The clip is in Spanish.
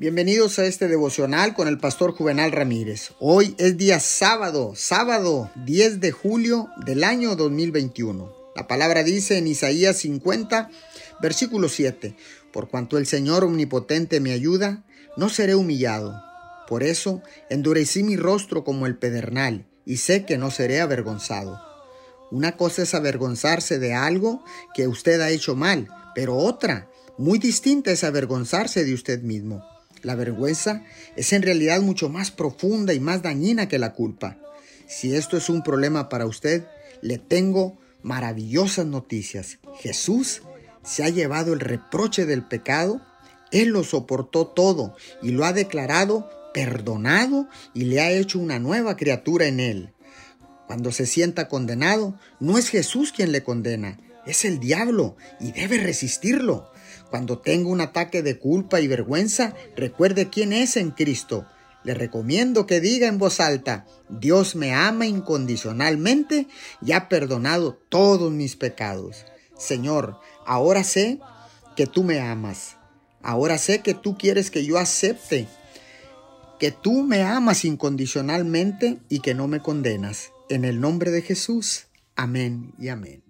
Bienvenidos a este devocional con el pastor Juvenal Ramírez. Hoy es día sábado, sábado 10 de julio del año 2021. La palabra dice en Isaías 50, versículo 7, Por cuanto el Señor omnipotente me ayuda, no seré humillado. Por eso endurecí mi rostro como el pedernal y sé que no seré avergonzado. Una cosa es avergonzarse de algo que usted ha hecho mal, pero otra, muy distinta, es avergonzarse de usted mismo. La vergüenza es en realidad mucho más profunda y más dañina que la culpa. Si esto es un problema para usted, le tengo maravillosas noticias. Jesús se ha llevado el reproche del pecado, Él lo soportó todo y lo ha declarado perdonado y le ha hecho una nueva criatura en Él. Cuando se sienta condenado, no es Jesús quien le condena, es el diablo y debe resistirlo. Cuando tenga un ataque de culpa y vergüenza, recuerde quién es en Cristo. Le recomiendo que diga en voz alta, Dios me ama incondicionalmente y ha perdonado todos mis pecados. Señor, ahora sé que tú me amas. Ahora sé que tú quieres que yo acepte que tú me amas incondicionalmente y que no me condenas. En el nombre de Jesús. Amén y amén.